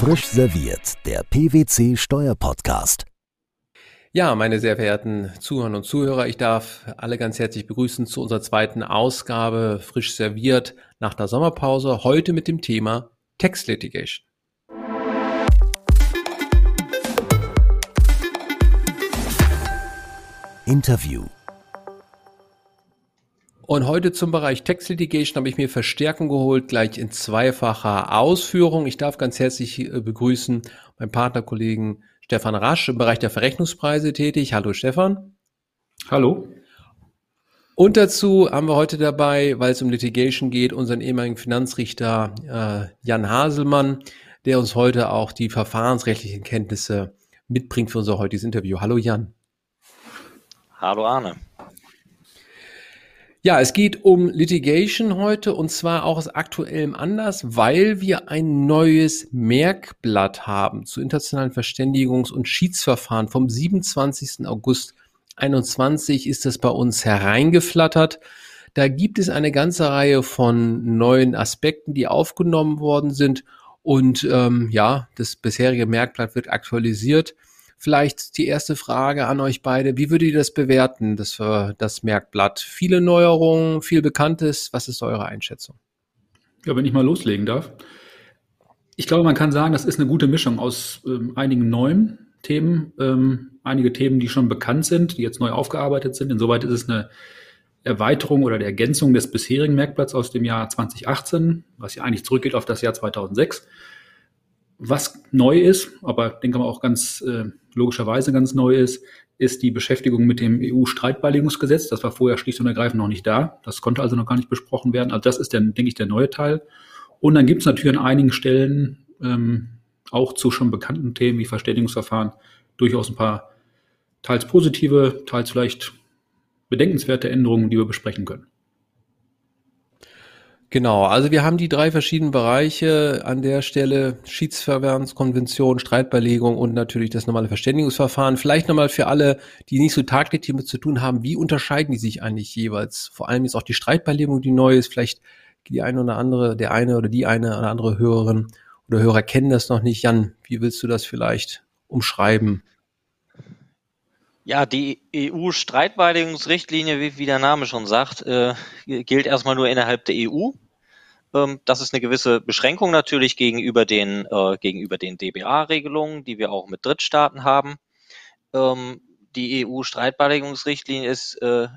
Frisch serviert, der PwC Steuerpodcast. Ja, meine sehr verehrten Zuhörer und Zuhörer, ich darf alle ganz herzlich begrüßen zu unserer zweiten Ausgabe Frisch serviert nach der Sommerpause. Heute mit dem Thema Tax Litigation. Interview. Und heute zum Bereich Tax Litigation habe ich mir Verstärkung geholt, gleich in zweifacher Ausführung. Ich darf ganz herzlich äh, begrüßen meinen Partnerkollegen Stefan Rasch im Bereich der Verrechnungspreise tätig. Hallo Stefan. Hallo. Und dazu haben wir heute dabei, weil es um Litigation geht, unseren ehemaligen Finanzrichter äh, Jan Haselmann, der uns heute auch die verfahrensrechtlichen Kenntnisse mitbringt für unser heutiges Interview. Hallo Jan. Hallo Arne. Ja, es geht um Litigation heute und zwar auch aus aktuellem Anlass, weil wir ein neues Merkblatt haben zu internationalen Verständigungs- und Schiedsverfahren. Vom 27. August 21 ist das bei uns hereingeflattert. Da gibt es eine ganze Reihe von neuen Aspekten, die aufgenommen worden sind. Und ähm, ja, das bisherige Merkblatt wird aktualisiert. Vielleicht die erste Frage an euch beide. Wie würdet ihr das bewerten, das, äh, das Merkblatt? Viele Neuerungen, viel Bekanntes. Was ist eure Einschätzung? Ja, wenn ich mal loslegen darf. Ich glaube, man kann sagen, das ist eine gute Mischung aus ähm, einigen neuen Themen, ähm, einige Themen, die schon bekannt sind, die jetzt neu aufgearbeitet sind. Insoweit ist es eine Erweiterung oder eine Ergänzung des bisherigen Merkblatts aus dem Jahr 2018, was ja eigentlich zurückgeht auf das Jahr 2006. Was neu ist, aber denke mal auch ganz äh, logischerweise ganz neu ist, ist die Beschäftigung mit dem EU-Streitbeilegungsgesetz. Das war vorher schlicht und ergreifend noch nicht da. Das konnte also noch gar nicht besprochen werden. Also das ist dann, denke ich, der neue Teil. Und dann gibt es natürlich an einigen Stellen ähm, auch zu schon bekannten Themen wie Verständigungsverfahren durchaus ein paar teils positive, teils vielleicht bedenkenswerte Änderungen, die wir besprechen können. Genau, also wir haben die drei verschiedenen Bereiche an der Stelle, Schiedsverfahrenskonvention, Streitbeilegung und natürlich das normale Verständigungsverfahren. Vielleicht nochmal für alle, die nicht so tagtäglich damit zu tun haben, wie unterscheiden die sich eigentlich jeweils? Vor allem ist auch die Streitbeilegung, die neu ist, vielleicht die eine oder andere, der eine oder die eine oder andere Hörerin oder Hörer kennen das noch nicht. Jan, wie willst du das vielleicht umschreiben? Ja, die EU-Streitbeilegungsrichtlinie, wie, wie, der Name schon sagt, äh, gilt erstmal nur innerhalb der EU. Ähm, das ist eine gewisse Beschränkung natürlich gegenüber den, äh, gegenüber den DBA-Regelungen, die wir auch mit Drittstaaten haben. Ähm, die EU-Streitbeilegungsrichtlinie ist äh,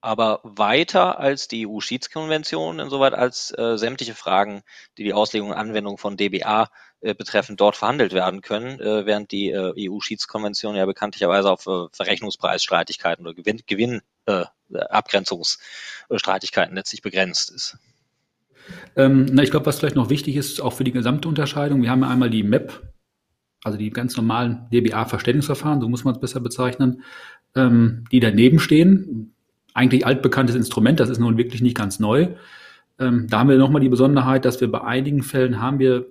aber weiter als die EU-Schiedskonvention, insoweit als äh, sämtliche Fragen, die die Auslegung und Anwendung von DBA äh, betreffend dort verhandelt werden können, äh, während die äh, EU-Schiedskonvention ja bekanntlicherweise auf äh, Verrechnungspreisstreitigkeiten oder Gewinn, Gewinn äh, Abgrenzungsstreitigkeiten letztlich begrenzt ist. Ähm, na, ich glaube, was vielleicht noch wichtig ist, auch für die gesamte Unterscheidung, wir haben ja einmal die MEP, also die ganz normalen DBA-Verständigungsverfahren, so muss man es besser bezeichnen, ähm, die daneben stehen eigentlich altbekanntes Instrument, das ist nun wirklich nicht ganz neu. Ähm, da haben wir nochmal die Besonderheit, dass wir bei einigen Fällen haben wir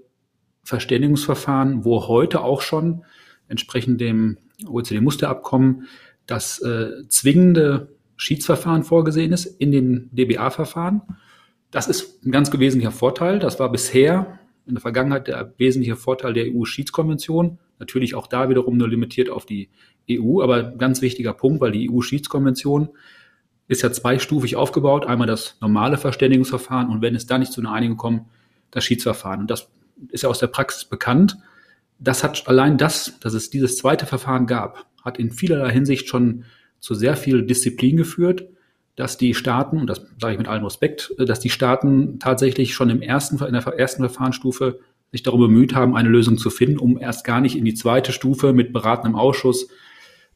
Verständigungsverfahren, wo heute auch schon entsprechend dem OECD-Musterabkommen das äh, zwingende Schiedsverfahren vorgesehen ist in den DBA-Verfahren. Das ist ein ganz wesentlicher Vorteil. Das war bisher in der Vergangenheit der wesentliche Vorteil der EU-Schiedskonvention. Natürlich auch da wiederum nur limitiert auf die EU, aber ganz wichtiger Punkt, weil die EU-Schiedskonvention ist ja zweistufig aufgebaut. Einmal das normale Verständigungsverfahren und wenn es da nicht zu einer Einigung kommt, das Schiedsverfahren. Und das ist ja aus der Praxis bekannt. Das hat allein das, dass es dieses zweite Verfahren gab, hat in vielerlei Hinsicht schon zu sehr viel Disziplin geführt, dass die Staaten, und das sage ich mit allem Respekt, dass die Staaten tatsächlich schon im ersten, in der ersten Verfahrensstufe sich darum bemüht haben, eine Lösung zu finden, um erst gar nicht in die zweite Stufe mit beratendem Ausschuss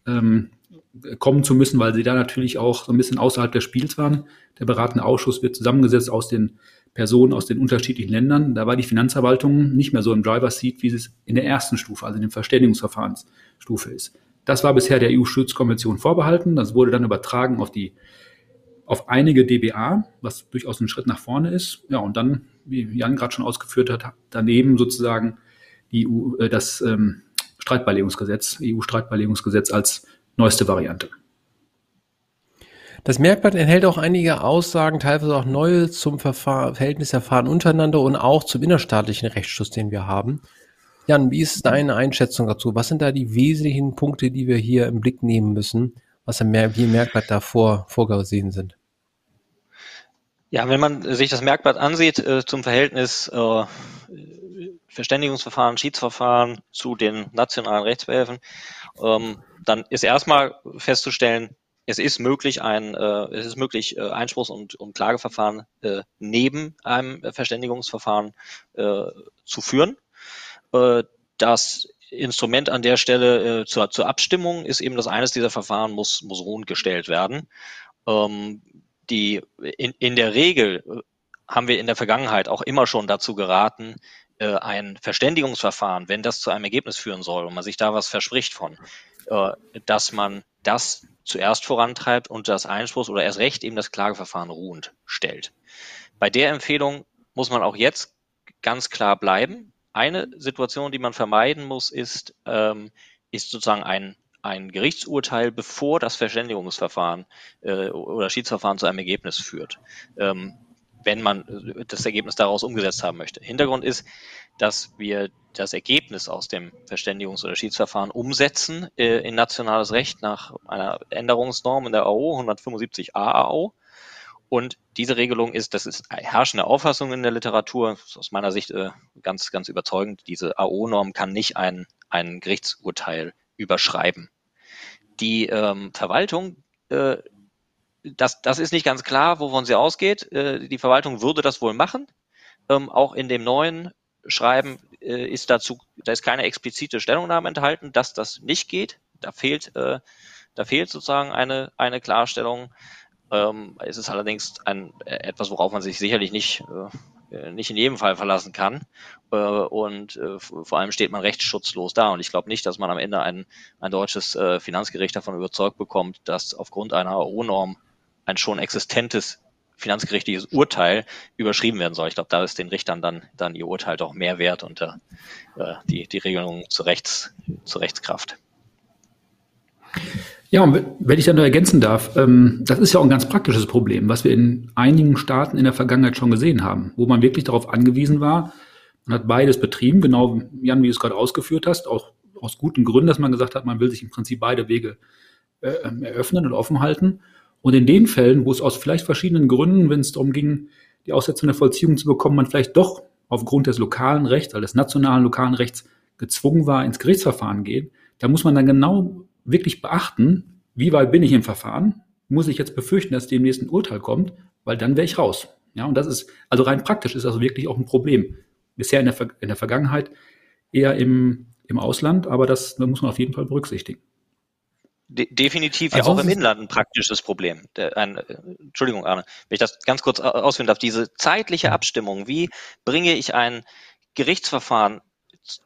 ähm, kommen zu müssen, weil sie da natürlich auch so ein bisschen außerhalb des Spiels waren. Der beratende Ausschuss wird zusammengesetzt aus den Personen aus den unterschiedlichen Ländern. Da war die Finanzverwaltung nicht mehr so im Driver's Seat, wie es in der ersten Stufe, also in der Verständigungsverfahrensstufe ist. Das war bisher der EU-Schutzkonvention vorbehalten. Das wurde dann übertragen auf die, auf einige DBA, was durchaus ein Schritt nach vorne ist. Ja, und dann, wie Jan gerade schon ausgeführt hat, daneben sozusagen die EU, äh, das ähm, Streitbeilegungsgesetz, EU-Streitbeilegungsgesetz als neueste Variante. Das Merkblatt enthält auch einige Aussagen, teilweise auch neue zum Verfahren, Verhältnisverfahren untereinander und auch zum innerstaatlichen Rechtsschutz, den wir haben. Jan, wie ist deine Einschätzung dazu? Was sind da die wesentlichen Punkte, die wir hier im Blick nehmen müssen, was im Merkblatt davor vorgesehen sind? Ja, wenn man sich das Merkblatt ansieht äh, zum Verhältnis äh, Verständigungsverfahren, Schiedsverfahren zu den nationalen Rechtsbehelfen, ähm, dann ist erstmal festzustellen, es ist möglich, ein, äh, es ist möglich, äh, Einspruchs- und, und Klageverfahren äh, neben einem Verständigungsverfahren äh, zu führen. Äh, das Instrument an der Stelle äh, zur, zur Abstimmung ist eben, dass eines dieser Verfahren muss, muss ruhend gestellt werden. Ähm, die in, in der Regel äh, haben wir in der Vergangenheit auch immer schon dazu geraten, äh, ein Verständigungsverfahren, wenn das zu einem Ergebnis führen soll und man sich da was verspricht von, äh, dass man das zuerst vorantreibt und das Einspruchs- oder erst recht eben das Klageverfahren ruhend stellt. Bei der Empfehlung muss man auch jetzt ganz klar bleiben. Eine Situation, die man vermeiden muss, ist, ähm, ist sozusagen ein, ein Gerichtsurteil, bevor das Verständigungsverfahren äh, oder Schiedsverfahren zu einem Ergebnis führt. Ähm, wenn man äh, das Ergebnis daraus umgesetzt haben möchte. Hintergrund ist, dass wir das Ergebnis aus dem Verständigungs- oder Schiedsverfahren umsetzen äh, in nationales Recht nach einer Änderungsnorm in der AO 175a AO. Und diese Regelung ist, das ist herrschende Auffassung in der Literatur, aus meiner Sicht äh, ganz, ganz überzeugend. Diese AO-Norm kann nicht ein, ein Gerichtsurteil überschreiben. Die ähm, Verwaltung äh, das, das ist nicht ganz klar, wovon sie ausgeht. Äh, die Verwaltung würde das wohl machen. Ähm, auch in dem neuen Schreiben äh, ist dazu, da ist keine explizite Stellungnahme enthalten, dass das nicht geht. Da fehlt, äh, da fehlt sozusagen eine, eine Klarstellung. Ähm, es ist allerdings ein, äh, etwas, worauf man sich sicherlich nicht, äh, nicht in jedem Fall verlassen kann. Äh, und äh, vor allem steht man rechtsschutzlos da. Und ich glaube nicht, dass man am Ende ein, ein deutsches äh, Finanzgericht davon überzeugt bekommt, dass aufgrund einer AO-Norm ein schon existentes finanzgerichtliches Urteil überschrieben werden soll. Ich glaube, da ist den Richtern dann, dann ihr Urteil doch mehr wert und äh, die, die Regelung zur, Rechts, zur Rechtskraft. Ja, und wenn ich dann noch ergänzen darf, ähm, das ist ja auch ein ganz praktisches Problem, was wir in einigen Staaten in der Vergangenheit schon gesehen haben, wo man wirklich darauf angewiesen war, man hat beides betrieben, genau Jan, wie du es gerade ausgeführt hast, auch aus guten Gründen, dass man gesagt hat, man will sich im Prinzip beide Wege äh, eröffnen und offen halten. Und in den Fällen, wo es aus vielleicht verschiedenen Gründen, wenn es darum ging, die Aussetzung der Vollziehung zu bekommen, man vielleicht doch aufgrund des lokalen Rechts, also des nationalen lokalen Rechts gezwungen war, ins Gerichtsverfahren geht, da muss man dann genau wirklich beachten, wie weit bin ich im Verfahren? Muss ich jetzt befürchten, dass demnächst ein Urteil kommt? Weil dann wäre ich raus. Ja, und das ist, also rein praktisch ist das wirklich auch ein Problem. Bisher in der, in der Vergangenheit eher im, im Ausland, aber das muss man auf jeden Fall berücksichtigen. De definitiv also ja auch im Inland ein praktisches Problem. Der, ein, äh, Entschuldigung, Arne, wenn ich das ganz kurz ausführen darf. Diese zeitliche Abstimmung, wie bringe ich ein Gerichtsverfahren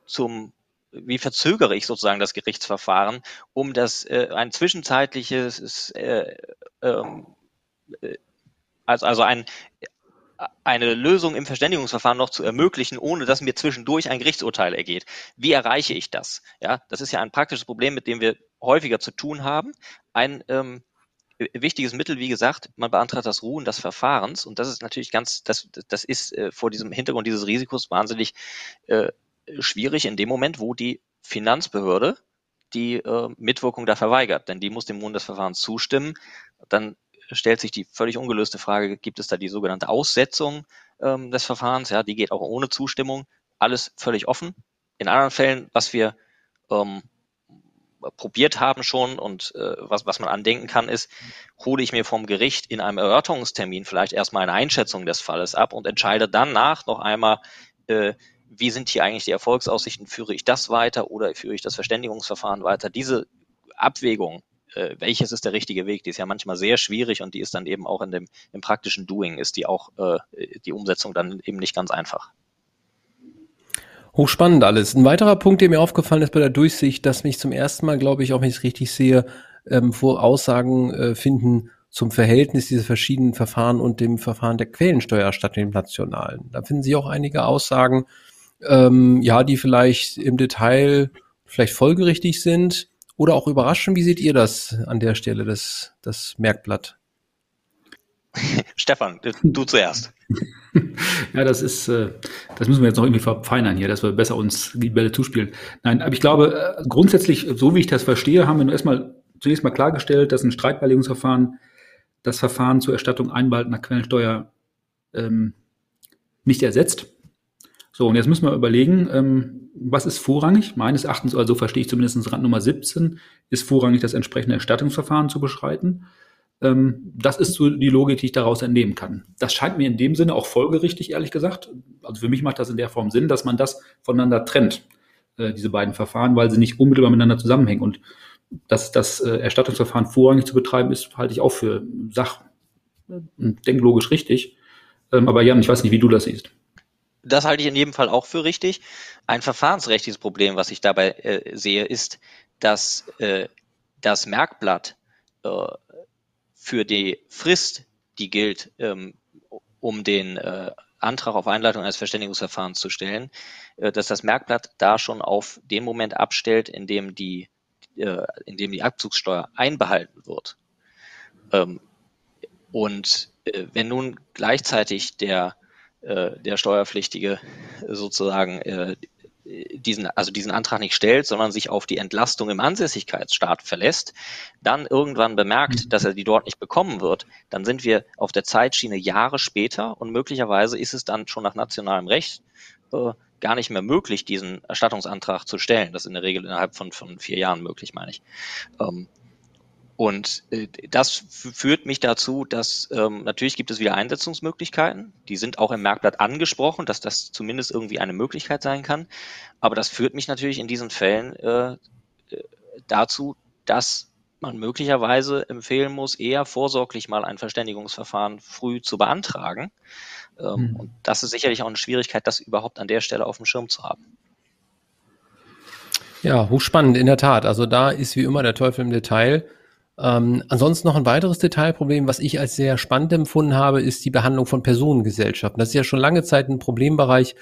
zum, wie verzögere ich sozusagen das Gerichtsverfahren, um das äh, ein zwischenzeitliches, äh, ähm, äh, also, also ein eine Lösung im Verständigungsverfahren noch zu ermöglichen, ohne dass mir zwischendurch ein Gerichtsurteil ergeht. Wie erreiche ich das? Ja, das ist ja ein praktisches Problem, mit dem wir häufiger zu tun haben. Ein ähm, wichtiges Mittel, wie gesagt, man beantragt das Ruhen des Verfahrens und das ist natürlich ganz, das, das ist äh, vor diesem Hintergrund dieses Risikos wahnsinnig äh, schwierig in dem Moment, wo die Finanzbehörde die äh, Mitwirkung da verweigert, denn die muss dem Ruhen des Verfahrens zustimmen. Dann stellt sich die völlig ungelöste Frage, gibt es da die sogenannte Aussetzung ähm, des Verfahrens? Ja, die geht auch ohne Zustimmung. Alles völlig offen. In anderen Fällen, was wir ähm, probiert haben schon und äh, was, was man andenken kann, ist, hole ich mir vom Gericht in einem Erörterungstermin vielleicht erstmal eine Einschätzung des Falles ab und entscheide danach noch einmal, äh, wie sind hier eigentlich die Erfolgsaussichten, führe ich das weiter oder führe ich das Verständigungsverfahren weiter. Diese Abwägung, äh, welches ist der richtige Weg, die ist ja manchmal sehr schwierig und die ist dann eben auch in dem im praktischen Doing, ist die auch äh, die Umsetzung dann eben nicht ganz einfach. Hochspannend alles. Ein weiterer Punkt, der mir aufgefallen ist bei der Durchsicht, dass mich zum ersten Mal, glaube ich, auch wenn ich es richtig sehe, ähm, vor Aussagen äh, finden zum Verhältnis dieser verschiedenen Verfahren und dem Verfahren der Quellensteuer statt dem nationalen. Da finden Sie auch einige Aussagen, ähm, ja, die vielleicht im Detail vielleicht folgerichtig sind oder auch überraschen. Wie seht ihr das an der Stelle, das, das Merkblatt? Stefan, du zuerst. Ja, das ist, äh, das müssen wir jetzt noch irgendwie verfeinern hier, dass wir besser uns die Bälle zuspielen. Nein, aber ich glaube, äh, grundsätzlich, so wie ich das verstehe, haben wir nur erstmal zunächst mal klargestellt, dass ein Streitbeilegungsverfahren das Verfahren zur Erstattung einbehaltener Quellensteuer ähm, nicht ersetzt. So, und jetzt müssen wir überlegen, ähm, was ist vorrangig? Meines Erachtens, also verstehe ich zumindest Rand Nummer 17, ist vorrangig das entsprechende Erstattungsverfahren zu beschreiten. Ähm, das ist so die Logik, die ich daraus entnehmen kann. Das scheint mir in dem Sinne auch folgerichtig, ehrlich gesagt. Also für mich macht das in der Form Sinn, dass man das voneinander trennt, äh, diese beiden Verfahren, weil sie nicht unmittelbar miteinander zusammenhängen. Und dass das äh, Erstattungsverfahren vorrangig zu betreiben ist, halte ich auch für sach- und denklogisch richtig. Ähm, aber Jan, ich weiß nicht, wie du das siehst. Das halte ich in jedem Fall auch für richtig. Ein verfahrensrechtliches Problem, was ich dabei äh, sehe, ist, dass äh, das Merkblatt äh, für die Frist, die gilt, ähm, um den äh, Antrag auf Einleitung eines Verständigungsverfahrens zu stellen, äh, dass das Merkblatt da schon auf den Moment abstellt, in dem die, äh, in dem die Abzugssteuer einbehalten wird. Ähm, und äh, wenn nun gleichzeitig der äh, der Steuerpflichtige sozusagen äh, diesen, also diesen Antrag nicht stellt, sondern sich auf die Entlastung im Ansässigkeitsstaat verlässt, dann irgendwann bemerkt, mhm. dass er die dort nicht bekommen wird, dann sind wir auf der Zeitschiene Jahre später und möglicherweise ist es dann schon nach nationalem Recht äh, gar nicht mehr möglich, diesen Erstattungsantrag zu stellen. Das ist in der Regel innerhalb von, von vier Jahren möglich, meine ich. Ähm, und äh, das führt mich dazu, dass ähm, natürlich gibt es wieder Einsetzungsmöglichkeiten. Die sind auch im Merkblatt angesprochen, dass das zumindest irgendwie eine Möglichkeit sein kann. Aber das führt mich natürlich in diesen Fällen äh, äh dazu, dass man möglicherweise empfehlen muss, eher vorsorglich mal ein Verständigungsverfahren früh zu beantragen. Ähm, mhm. Und das ist sicherlich auch eine Schwierigkeit, das überhaupt an der Stelle auf dem Schirm zu haben. Ja, hochspannend, in der Tat. Also da ist wie immer der Teufel im Detail. Ähm, ansonsten noch ein weiteres Detailproblem, was ich als sehr spannend empfunden habe, ist die Behandlung von Personengesellschaften. Das ist ja schon lange Zeit ein Problembereich,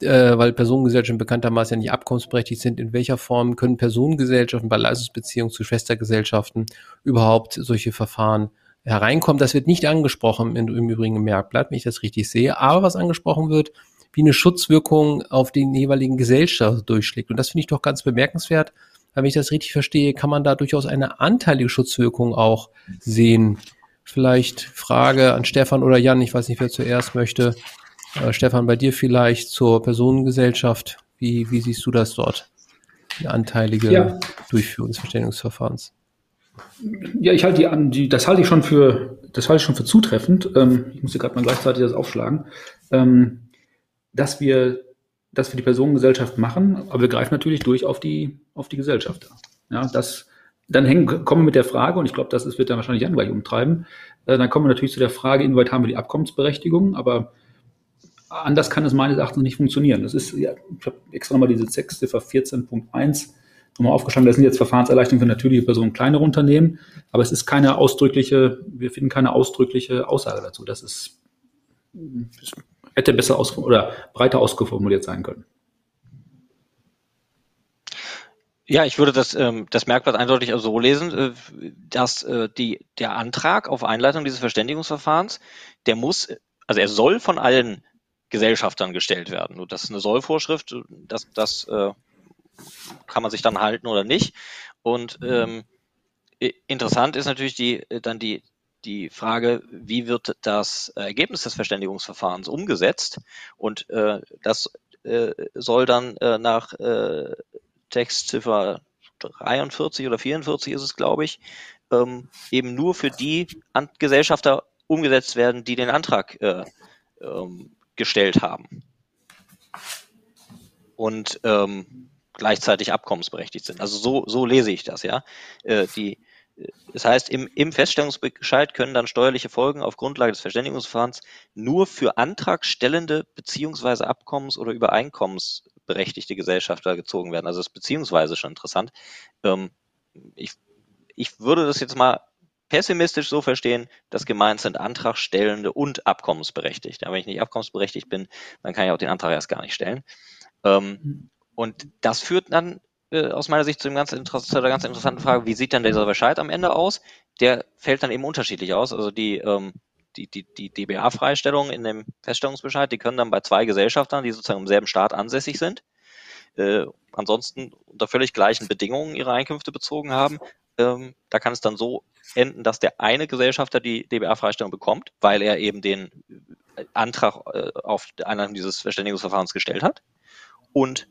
äh, weil Personengesellschaften bekanntermaßen ja nicht abkommensberechtigt sind. In welcher Form können Personengesellschaften bei Leistungsbeziehungen zu Schwestergesellschaften überhaupt solche Verfahren hereinkommen? Das wird nicht angesprochen im, im Übrigen im Merkblatt, wenn ich das richtig sehe. Aber was angesprochen wird, wie eine Schutzwirkung auf den jeweiligen Gesellschaft durchschlägt. Und das finde ich doch ganz bemerkenswert, wenn ich das richtig verstehe, kann man da durchaus eine anteilige Schutzwirkung auch sehen. Vielleicht Frage an Stefan oder Jan, ich weiß nicht, wer zuerst möchte. Äh, Stefan, bei dir vielleicht zur Personengesellschaft. Wie, wie siehst du das dort? Die anteilige ja. Durchführung des Verständigungsverfahrens. Ja, ich halte die, die, das halte ich schon für, das halte ich schon für zutreffend. Ähm, ich muss hier gerade mal gleichzeitig das aufschlagen, ähm, dass wir das für die Personengesellschaft machen, aber wir greifen natürlich durch auf die, auf die Gesellschaft. Ja, das, dann hängen, kommen wir mit der Frage, und ich glaube, das ist, wird dann wahrscheinlich Jan gleich umtreiben, äh, dann kommen wir natürlich zu der Frage, inwieweit haben wir die Abkommensberechtigung, aber anders kann es meines Erachtens nicht funktionieren. Das ist, ja, ich habe extra nochmal diese Textziffer 14.1 nochmal aufgeschrieben, das sind jetzt Verfahrenserleichterungen für natürliche Personen, kleinere Unternehmen, aber es ist keine ausdrückliche, wir finden keine ausdrückliche Aussage dazu. Das ist, hätte besser aus oder breiter ausgeformuliert sein können. Ja, ich würde das, ähm, das Merkblatt eindeutig so lesen, äh, dass äh, die, der Antrag auf Einleitung dieses Verständigungsverfahrens, der muss, also er soll von allen Gesellschaftern gestellt werden. Nur das ist eine Sollvorschrift, das, das äh, kann man sich dann halten oder nicht. Und ähm, interessant ist natürlich die, dann die, die Frage, wie wird das Ergebnis des Verständigungsverfahrens umgesetzt? Und äh, das äh, soll dann äh, nach äh, Textziffer 43 oder 44 ist es, glaube ich, ähm, eben nur für die An Gesellschafter umgesetzt werden, die den Antrag äh, ähm, gestellt haben. Und ähm, gleichzeitig abkommensberechtigt sind. Also so, so lese ich das, ja. Äh, die, das heißt, im, im Feststellungsbescheid können dann steuerliche Folgen auf Grundlage des Verständigungsverfahrens nur für antragstellende beziehungsweise Abkommens- oder Übereinkommensberechtigte Gesellschafter gezogen werden. Also das beziehungsweise schon interessant. Ähm, ich, ich würde das jetzt mal pessimistisch so verstehen, dass gemeint sind Antragstellende und Abkommensberechtigte. wenn ich nicht abkommensberechtigt bin, dann kann ich auch den Antrag erst gar nicht stellen. Ähm, und das führt dann äh, aus meiner Sicht zu, ganz zu einer ganz interessanten Frage, wie sieht denn dieser Bescheid am Ende aus? Der fällt dann eben unterschiedlich aus. Also die, ähm, die, die, die DBA-Freistellung in dem Feststellungsbescheid, die können dann bei zwei Gesellschaftern, die sozusagen im selben Staat ansässig sind, äh, ansonsten unter völlig gleichen Bedingungen ihre Einkünfte bezogen haben, ähm, da kann es dann so enden, dass der eine Gesellschafter die DBA-Freistellung bekommt, weil er eben den äh, Antrag äh, auf Einleitung dieses Verständigungsverfahrens gestellt hat und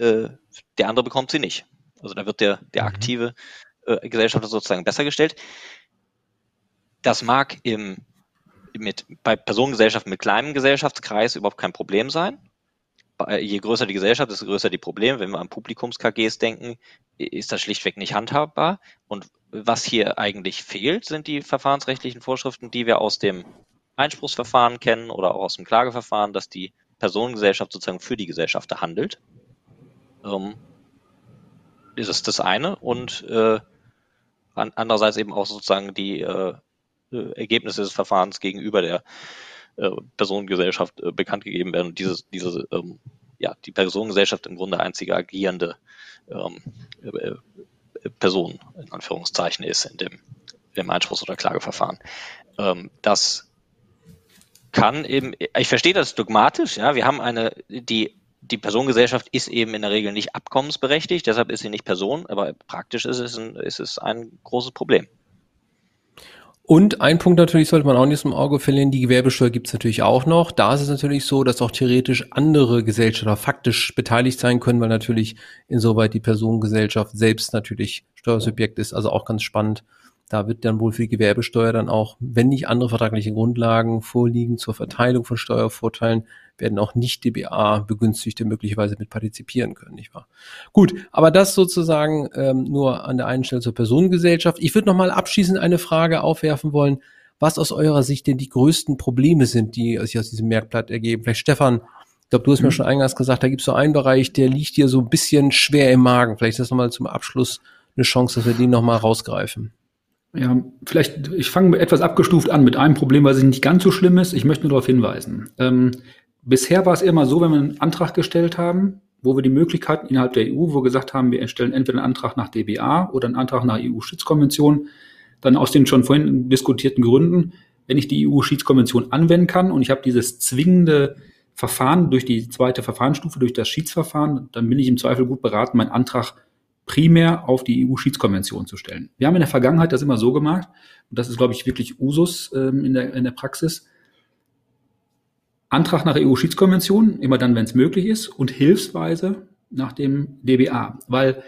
äh, der andere bekommt sie nicht. Also da wird der, der mhm. aktive äh, Gesellschafter sozusagen besser gestellt. Das mag im, mit, bei Personengesellschaften mit kleinem Gesellschaftskreis überhaupt kein Problem sein je größer die Gesellschaft, desto größer die Probleme. Wenn wir an Publikums-KGs denken, ist das schlichtweg nicht handhabbar. Und was hier eigentlich fehlt, sind die verfahrensrechtlichen Vorschriften, die wir aus dem Einspruchsverfahren kennen oder auch aus dem Klageverfahren, dass die Personengesellschaft sozusagen für die Gesellschafter handelt. Ähm, das ist das eine. Und äh, andererseits eben auch sozusagen die äh, äh Ergebnisse des Verfahrens gegenüber der äh, Personengesellschaft äh, bekannt gegeben werden und diese, diese ähm, ja, die Personengesellschaft im Grunde einzige agierende ähm, äh, Person in Anführungszeichen ist in dem im Einspruchs- oder Klageverfahren. Ähm, das kann eben, ich verstehe das dogmatisch, ja, wir haben eine, die, die Personengesellschaft ist eben in der Regel nicht abkommensberechtigt, deshalb ist sie nicht Person, aber praktisch ist es ein, ist es ein großes Problem. Und ein Punkt natürlich sollte man auch nicht im Auge verlieren, die Gewerbesteuer gibt es natürlich auch noch. Da ist es natürlich so, dass auch theoretisch andere Gesellschafter faktisch beteiligt sein können, weil natürlich insoweit die Personengesellschaft selbst natürlich Steuersubjekt ist, also auch ganz spannend. Da wird dann wohl für die Gewerbesteuer dann auch, wenn nicht andere vertragliche Grundlagen vorliegen zur Verteilung von Steuervorteilen, werden auch nicht DBA-Begünstigte möglicherweise mit partizipieren können, nicht wahr? Gut, aber das sozusagen ähm, nur an der einen Stelle zur Personengesellschaft. Ich würde nochmal abschließend eine Frage aufwerfen wollen, was aus eurer Sicht denn die größten Probleme sind, die sich aus diesem Merkblatt ergeben. Vielleicht Stefan, ich glaube, du hast mhm. mir schon eingangs gesagt, da gibt es so einen Bereich, der liegt dir so ein bisschen schwer im Magen. Vielleicht ist das nochmal zum Abschluss eine Chance, dass wir den nochmal rausgreifen. Ja, vielleicht, ich fange etwas abgestuft an mit einem Problem, was nicht ganz so schlimm ist. Ich möchte nur darauf hinweisen. Ähm, Bisher war es immer so, wenn wir einen Antrag gestellt haben, wo wir die Möglichkeiten innerhalb der EU, wo wir gesagt haben, wir erstellen entweder einen Antrag nach DBA oder einen Antrag nach EU-Schutzkonvention, dann aus den schon vorhin diskutierten Gründen, wenn ich die EU-Schiedskonvention anwenden kann und ich habe dieses zwingende Verfahren durch die zweite Verfahrensstufe, durch das Schiedsverfahren, dann bin ich im Zweifel gut beraten, meinen Antrag primär auf die EU-Schiedskonvention zu stellen. Wir haben in der Vergangenheit das immer so gemacht, und das ist, glaube ich, wirklich Usus ähm, in, der, in der Praxis, Antrag nach EU-Schiedskonvention, immer dann, wenn es möglich ist, und hilfsweise nach dem DBA. Weil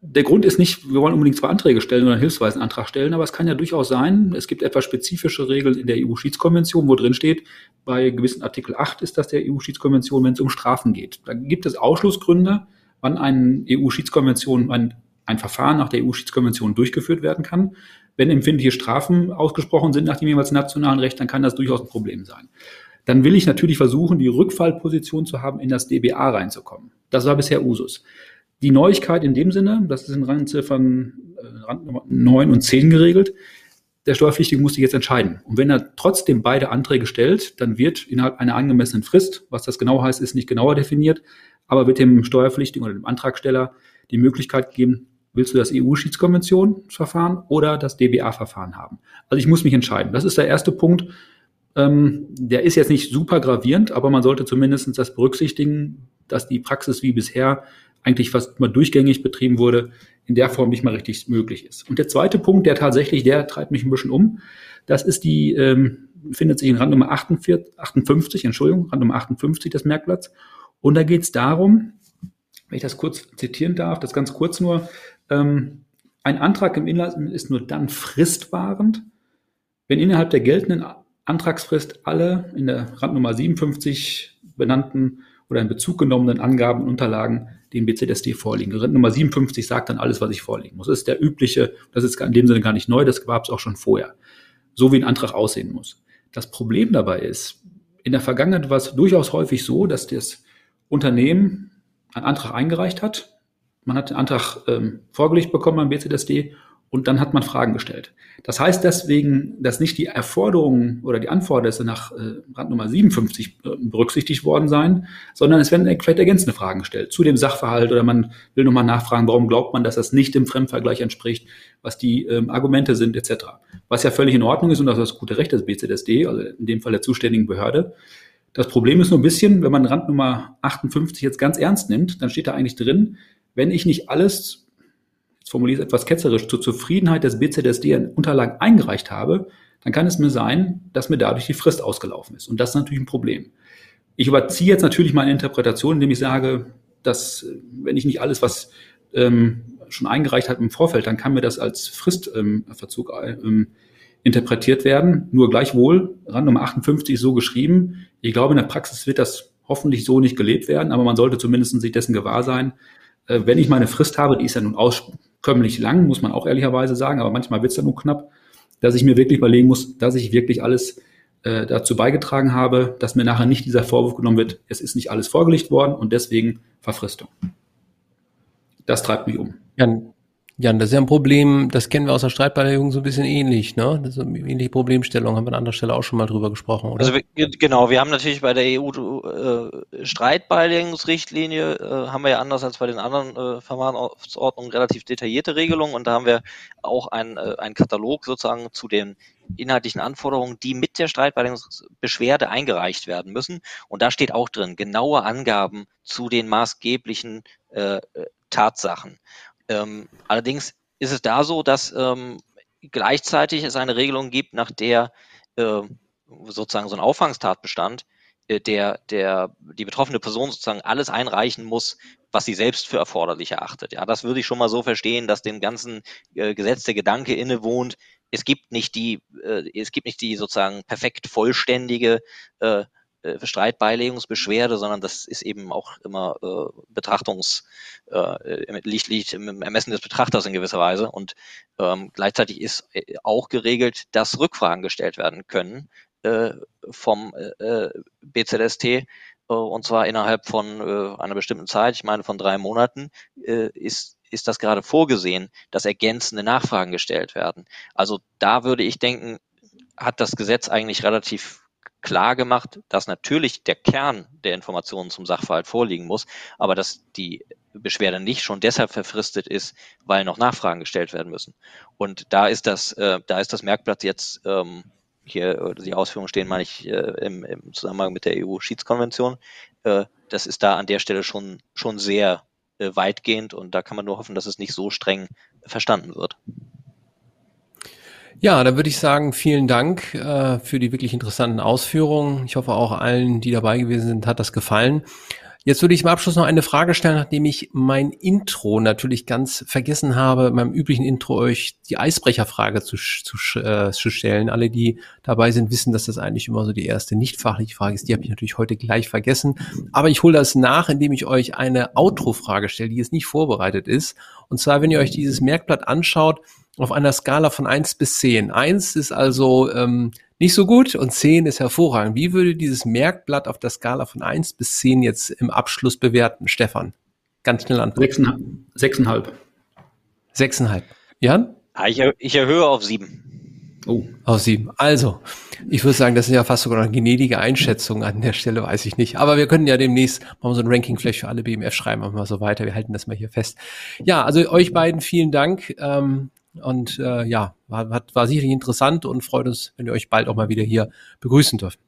der Grund ist nicht, wir wollen unbedingt zwei Anträge stellen oder einen hilfsweisen Antrag stellen, aber es kann ja durchaus sein, es gibt etwas spezifische Regeln in der EU-Schiedskonvention, wo drin steht, bei gewissen Artikel 8 ist das der EU-Schiedskonvention, wenn es um Strafen geht. Da gibt es Ausschlussgründe, wann eine EU-Schiedskonvention, ein, ein Verfahren nach der EU-Schiedskonvention durchgeführt werden kann. Wenn empfindliche Strafen ausgesprochen sind nach dem jeweils nationalen Recht, dann kann das durchaus ein Problem sein dann will ich natürlich versuchen, die Rückfallposition zu haben, in das DBA reinzukommen. Das war bisher Usus. Die Neuigkeit in dem Sinne, das ist in Randziffern äh, Randnummer 9 und 10 geregelt, der Steuerpflichtige muss sich jetzt entscheiden. Und wenn er trotzdem beide Anträge stellt, dann wird innerhalb einer angemessenen Frist, was das genau heißt, ist nicht genauer definiert, aber wird dem Steuerpflichtigen oder dem Antragsteller die Möglichkeit gegeben, willst du das EU-Schiedskonventionsverfahren oder das DBA-Verfahren haben? Also ich muss mich entscheiden. Das ist der erste Punkt. Ähm, der ist jetzt nicht super gravierend, aber man sollte zumindest das berücksichtigen, dass die Praxis wie bisher eigentlich fast immer durchgängig betrieben wurde, in der Form nicht mal richtig möglich ist. Und der zweite Punkt, der tatsächlich, der treibt mich ein bisschen um, das ist die, ähm, findet sich in Randnummer 48, 58, Entschuldigung, Randnummer 58 des Merkblatts. Und da geht es darum, wenn ich das kurz zitieren darf, das ganz kurz nur, ähm, ein Antrag im Inland ist nur dann fristwahrend, wenn innerhalb der geltenden Antragsfrist alle in der Randnummer 57 benannten oder in Bezug genommenen Angaben und Unterlagen, die im BZSD vorliegen. Randnummer 57 sagt dann alles, was ich vorlegen muss. Das ist der übliche, das ist in dem Sinne gar nicht neu, das gab es auch schon vorher. So wie ein Antrag aussehen muss. Das Problem dabei ist, in der Vergangenheit war es durchaus häufig so, dass das Unternehmen einen Antrag eingereicht hat. Man hat den Antrag ähm, vorgelegt bekommen beim BZSD und dann hat man Fragen gestellt. Das heißt deswegen, dass nicht die Erforderungen oder die Anforderungen nach äh, Randnummer 57 äh, berücksichtigt worden seien, sondern es werden vielleicht ergänzende Fragen gestellt zu dem Sachverhalt oder man will nochmal nachfragen, warum glaubt man, dass das nicht dem Fremdvergleich entspricht, was die ähm, Argumente sind etc. Was ja völlig in Ordnung ist und das ist das gute Recht des BCDSD, also in dem Fall der zuständigen Behörde. Das Problem ist nur ein bisschen, wenn man Randnummer 58 jetzt ganz ernst nimmt, dann steht da eigentlich drin, wenn ich nicht alles jetzt formuliere ich es etwas ketzerisch, zur Zufriedenheit des BZSD an Unterlagen eingereicht habe, dann kann es mir sein, dass mir dadurch die Frist ausgelaufen ist. Und das ist natürlich ein Problem. Ich überziehe jetzt natürlich meine Interpretation, indem ich sage, dass wenn ich nicht alles, was ähm, schon eingereicht habe im Vorfeld, dann kann mir das als Fristverzug ähm, interpretiert werden. Nur gleichwohl, Randnummer 58 ist so geschrieben. Ich glaube, in der Praxis wird das hoffentlich so nicht gelebt werden, aber man sollte zumindest sich dessen gewahr sein. Äh, wenn ich meine Frist habe, die ist ja nun aus, kömmlich lang, muss man auch ehrlicherweise sagen, aber manchmal wird es ja nur knapp, dass ich mir wirklich überlegen muss, dass ich wirklich alles äh, dazu beigetragen habe, dass mir nachher nicht dieser Vorwurf genommen wird, es ist nicht alles vorgelegt worden und deswegen Verfristung. Das treibt mich um. Jan, Jan, das ist ja ein Problem, das kennen wir aus der Streitbeilegung so ein bisschen ähnlich, ne? Das ist eine ähnliche Problemstellung, haben wir an anderer Stelle auch schon mal drüber gesprochen, oder? Also wir, genau, wir haben natürlich bei der EU äh, äh, haben wir ja anders als bei den anderen äh, Verfahrensordnungen relativ detaillierte Regelungen und da haben wir auch ein, äh, einen Katalog sozusagen zu den inhaltlichen Anforderungen, die mit der Streitbeilegungsbeschwerde eingereicht werden müssen. Und da steht auch drin, genaue Angaben zu den maßgeblichen äh, äh Tatsachen. Ähm, allerdings ist es da so, dass ähm, gleichzeitig es eine Regelung gibt, nach der äh, sozusagen so ein Auffangstatbestand, äh, der, der die betroffene Person sozusagen alles einreichen muss, was sie selbst für erforderlich erachtet. Ja, das würde ich schon mal so verstehen, dass dem ganzen äh, Gesetz der Gedanke innewohnt. Es gibt nicht die, äh, es gibt nicht die sozusagen perfekt vollständige äh, äh, Streitbeilegungsbeschwerde, sondern das ist eben auch immer äh, Betrachtungs, äh, liegt, liegt im Ermessen des Betrachters in gewisser Weise. Und ähm, gleichzeitig ist äh, auch geregelt, dass Rückfragen gestellt werden können äh, vom äh, BZST äh, und zwar innerhalb von äh, einer bestimmten Zeit, ich meine von drei Monaten, äh, ist ist das gerade vorgesehen, dass ergänzende Nachfragen gestellt werden. Also da würde ich denken, hat das Gesetz eigentlich relativ klar gemacht, dass natürlich der Kern der Informationen zum Sachverhalt vorliegen muss, aber dass die Beschwerde nicht schon deshalb verfristet ist, weil noch Nachfragen gestellt werden müssen. Und da ist das, äh, da ist das Merkblatt jetzt ähm, hier, die Ausführungen stehen, meine ich, äh, im, im Zusammenhang mit der EU-Schiedskonvention. Äh, das ist da an der Stelle schon, schon sehr äh, weitgehend und da kann man nur hoffen, dass es nicht so streng verstanden wird. Ja, dann würde ich sagen, vielen Dank äh, für die wirklich interessanten Ausführungen. Ich hoffe auch allen, die dabei gewesen sind, hat das gefallen. Jetzt würde ich im Abschluss noch eine Frage stellen, nachdem ich mein Intro natürlich ganz vergessen habe, meinem üblichen Intro euch die Eisbrecherfrage zu, zu, äh, zu stellen. Alle, die dabei sind, wissen, dass das eigentlich immer so die erste nicht fachliche Frage ist. Die habe ich natürlich heute gleich vergessen. Aber ich hole das nach, indem ich euch eine Outro-Frage stelle, die jetzt nicht vorbereitet ist. Und zwar, wenn ihr euch dieses Merkblatt anschaut, auf einer Skala von eins bis zehn. Eins ist also ähm, nicht so gut und zehn ist hervorragend. Wie würde dieses Merkblatt auf der Skala von eins bis zehn jetzt im Abschluss bewerten, Stefan? Ganz schnell antworten. Sechseinhalb. Sechseinhalb. Jan? Ah, ich, ich erhöhe auf sieben. Oh. Auf sieben. Also, ich würde sagen, das ist ja fast sogar noch eine gnädige Einschätzung an der Stelle, weiß ich nicht. Aber wir können ja demnächst mal so ein Ranking vielleicht für alle BMF schreiben, machen wir mal so weiter. Wir halten das mal hier fest. Ja, also euch beiden vielen Dank. Ähm, und äh, ja, war, war sicherlich interessant und freut uns, wenn wir euch bald auch mal wieder hier begrüßen dürfen.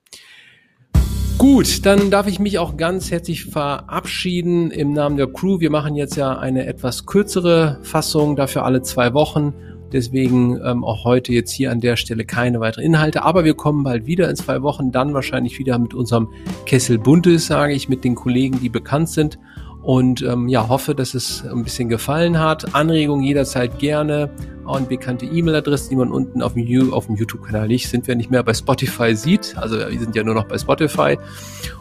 Gut, dann darf ich mich auch ganz herzlich verabschieden im Namen der Crew. Wir machen jetzt ja eine etwas kürzere Fassung, dafür alle zwei Wochen. Deswegen ähm, auch heute jetzt hier an der Stelle keine weiteren Inhalte. Aber wir kommen bald wieder in zwei Wochen, dann wahrscheinlich wieder mit unserem Kessel Buntes, sage ich, mit den Kollegen, die bekannt sind. Und ähm, ja, hoffe, dass es ein bisschen gefallen hat. Anregungen jederzeit gerne. Und bekannte E-Mail-Adresse, die man unten auf dem, auf dem YouTube-Kanal nicht, sind wir nicht mehr bei Spotify sieht. Also wir sind ja nur noch bei Spotify.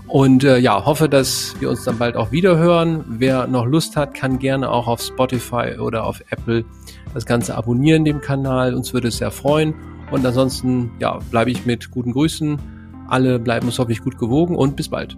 Und äh, ja, hoffe, dass wir uns dann bald auch wieder hören. Wer noch Lust hat, kann gerne auch auf Spotify oder auf Apple das Ganze abonnieren, dem Kanal. Uns würde es sehr freuen. Und ansonsten, ja, bleibe ich mit guten Grüßen. Alle bleiben uns hoffentlich gut gewogen und bis bald.